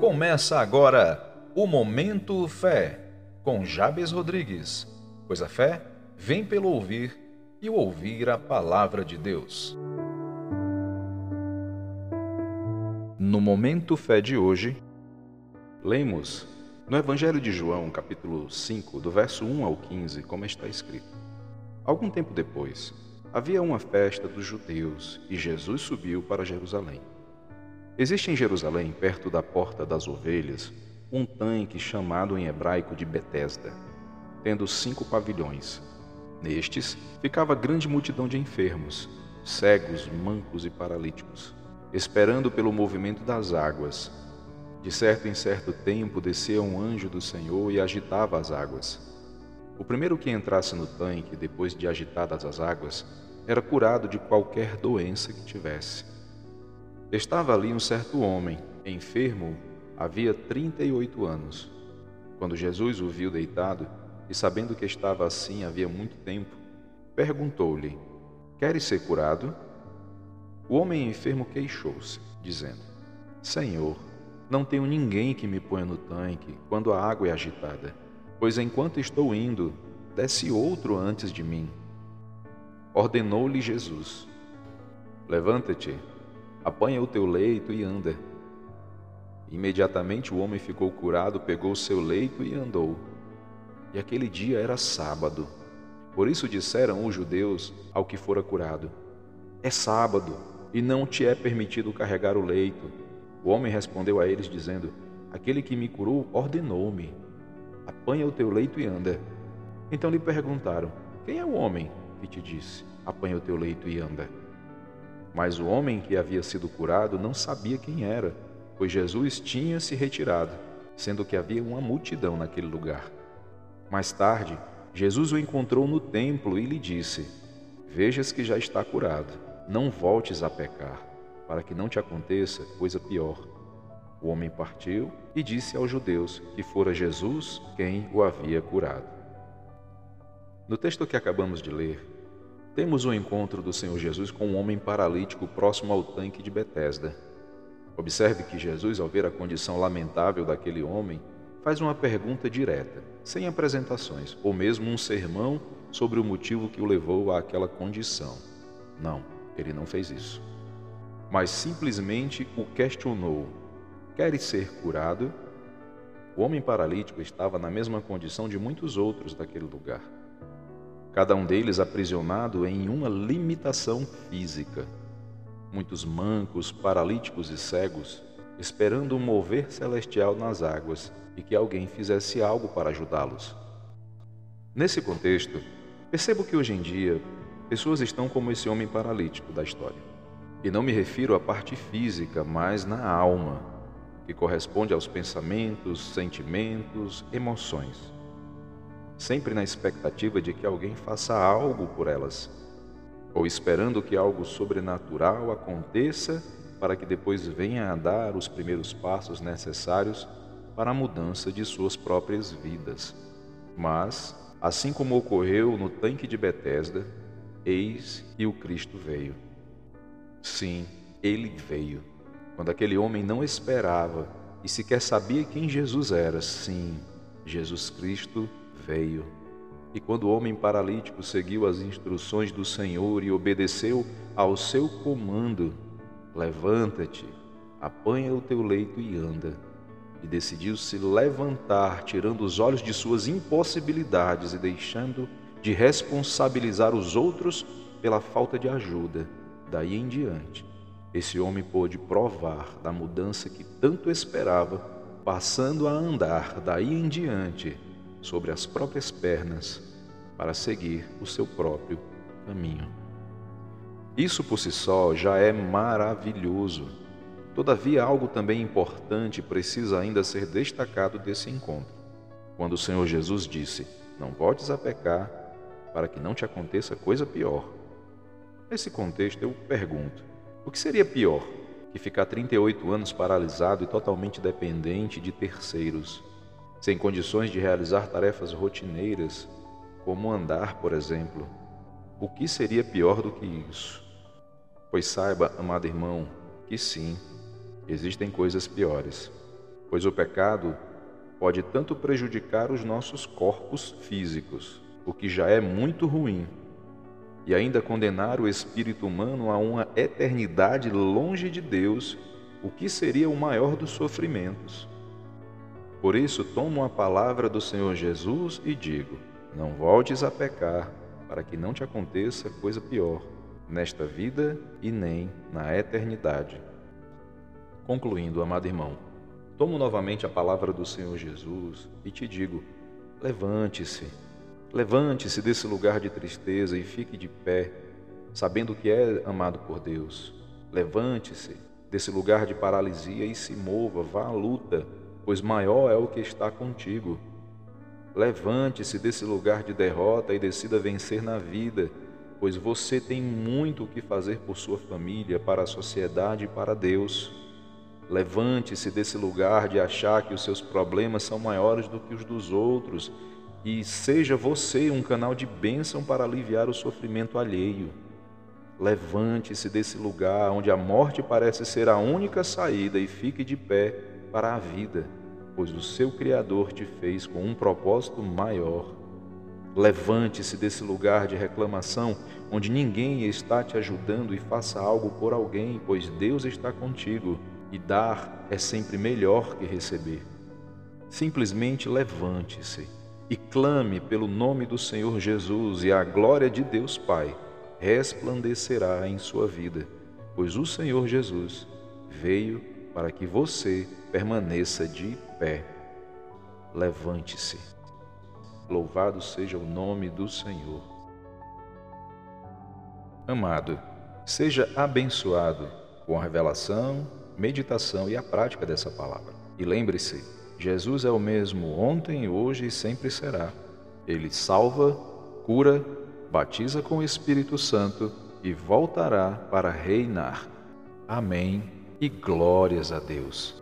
Começa agora o Momento Fé, com Jabes Rodrigues. Pois a fé vem pelo ouvir e ouvir a palavra de Deus. No Momento Fé de hoje, lemos no Evangelho de João, capítulo 5, do verso 1 ao 15, como está escrito. Algum tempo depois, havia uma festa dos judeus e Jesus subiu para Jerusalém. Existe em Jerusalém, perto da Porta das Ovelhas, um tanque chamado em hebraico de Betesda, tendo cinco pavilhões. Nestes ficava grande multidão de enfermos, cegos, mancos e paralíticos, esperando pelo movimento das águas. De certo em certo tempo descia um anjo do Senhor e agitava as águas. O primeiro que entrasse no tanque, depois de agitadas as águas, era curado de qualquer doença que tivesse. Estava ali um certo homem, enfermo, havia trinta e oito anos. Quando Jesus o viu deitado, e sabendo que estava assim havia muito tempo, perguntou-lhe: Queres ser curado? O homem enfermo queixou-se, dizendo: Senhor, não tenho ninguém que me ponha no tanque quando a água é agitada, pois enquanto estou indo, desce outro antes de mim. Ordenou-lhe Jesus: Levanta-te, Apanha o teu leito e anda. Imediatamente o homem ficou curado, pegou seu leito e andou. E aquele dia era sábado. Por isso disseram os judeus ao que fora curado: É sábado e não te é permitido carregar o leito. O homem respondeu a eles, dizendo: Aquele que me curou ordenou-me: Apanha o teu leito e anda. Então lhe perguntaram: Quem é o homem que te disse: Apanha o teu leito e anda? Mas o homem que havia sido curado não sabia quem era, pois Jesus tinha se retirado, sendo que havia uma multidão naquele lugar. Mais tarde, Jesus o encontrou no templo e lhe disse: Vejas que já está curado, não voltes a pecar, para que não te aconteça coisa pior. O homem partiu e disse aos judeus que fora Jesus quem o havia curado. No texto que acabamos de ler, temos o encontro do Senhor Jesus com um homem paralítico próximo ao tanque de Betesda. Observe que Jesus, ao ver a condição lamentável daquele homem, faz uma pergunta direta, sem apresentações, ou mesmo um sermão sobre o motivo que o levou àquela condição. Não, ele não fez isso. Mas simplesmente o questionou: Queres ser curado? O homem paralítico estava na mesma condição de muitos outros daquele lugar cada um deles aprisionado em uma limitação física. Muitos mancos, paralíticos e cegos, esperando um mover celestial nas águas e que alguém fizesse algo para ajudá-los. Nesse contexto, percebo que hoje em dia pessoas estão como esse homem paralítico da história. E não me refiro à parte física, mas na alma, que corresponde aos pensamentos, sentimentos, emoções sempre na expectativa de que alguém faça algo por elas, ou esperando que algo sobrenatural aconteça para que depois venha a dar os primeiros passos necessários para a mudança de suas próprias vidas. Mas, assim como ocorreu no tanque de Betesda, eis que o Cristo veio. Sim, ele veio. Quando aquele homem não esperava e sequer sabia quem Jesus era, sim, Jesus Cristo veio. E quando o homem paralítico seguiu as instruções do Senhor e obedeceu ao seu comando, levanta-te, apanha o teu leito e anda, e decidiu se levantar, tirando os olhos de suas impossibilidades e deixando de responsabilizar os outros pela falta de ajuda, daí em diante, esse homem pôde provar da mudança que tanto esperava, passando a andar. Daí em diante sobre as próprias pernas para seguir o seu próprio caminho. Isso por si só já é maravilhoso. Todavia, algo também importante precisa ainda ser destacado desse encontro. Quando o Senhor Jesus disse: Não voltes a pecar, para que não te aconteça coisa pior. Nesse contexto, eu pergunto: o que seria pior que ficar 38 anos paralisado e totalmente dependente de terceiros? Sem condições de realizar tarefas rotineiras, como andar, por exemplo. O que seria pior do que isso? Pois saiba, amado irmão, que sim, existem coisas piores. pois o pecado pode tanto prejudicar os nossos corpos físicos, o que já é muito ruim, e ainda condenar o espírito humano a uma eternidade longe de Deus, o que seria o maior dos sofrimentos. Por isso, tomo a palavra do Senhor Jesus e digo: não voltes a pecar, para que não te aconteça coisa pior, nesta vida e nem na eternidade. Concluindo, amado irmão, tomo novamente a palavra do Senhor Jesus e te digo: levante-se, levante-se desse lugar de tristeza e fique de pé, sabendo que é amado por Deus. Levante-se desse lugar de paralisia e se mova, vá à luta, pois maior é o que está contigo. Levante-se desse lugar de derrota e decida vencer na vida, pois você tem muito o que fazer por sua família, para a sociedade e para Deus. Levante-se desse lugar de achar que os seus problemas são maiores do que os dos outros e seja você um canal de bênção para aliviar o sofrimento alheio. Levante-se desse lugar onde a morte parece ser a única saída e fique de pé para a vida pois o seu Criador te fez com um propósito maior. Levante-se desse lugar de reclamação, onde ninguém está te ajudando, e faça algo por alguém, pois Deus está contigo, e dar é sempre melhor que receber. Simplesmente levante-se e clame pelo nome do Senhor Jesus, e a glória de Deus Pai resplandecerá em sua vida, pois o Senhor Jesus veio para que você permaneça de pé. Levante-se. Louvado seja o nome do Senhor. Amado, seja abençoado com a revelação, meditação e a prática dessa palavra. E lembre-se, Jesus é o mesmo ontem, hoje e sempre será. Ele salva, cura, batiza com o Espírito Santo e voltará para reinar. Amém e glórias a Deus.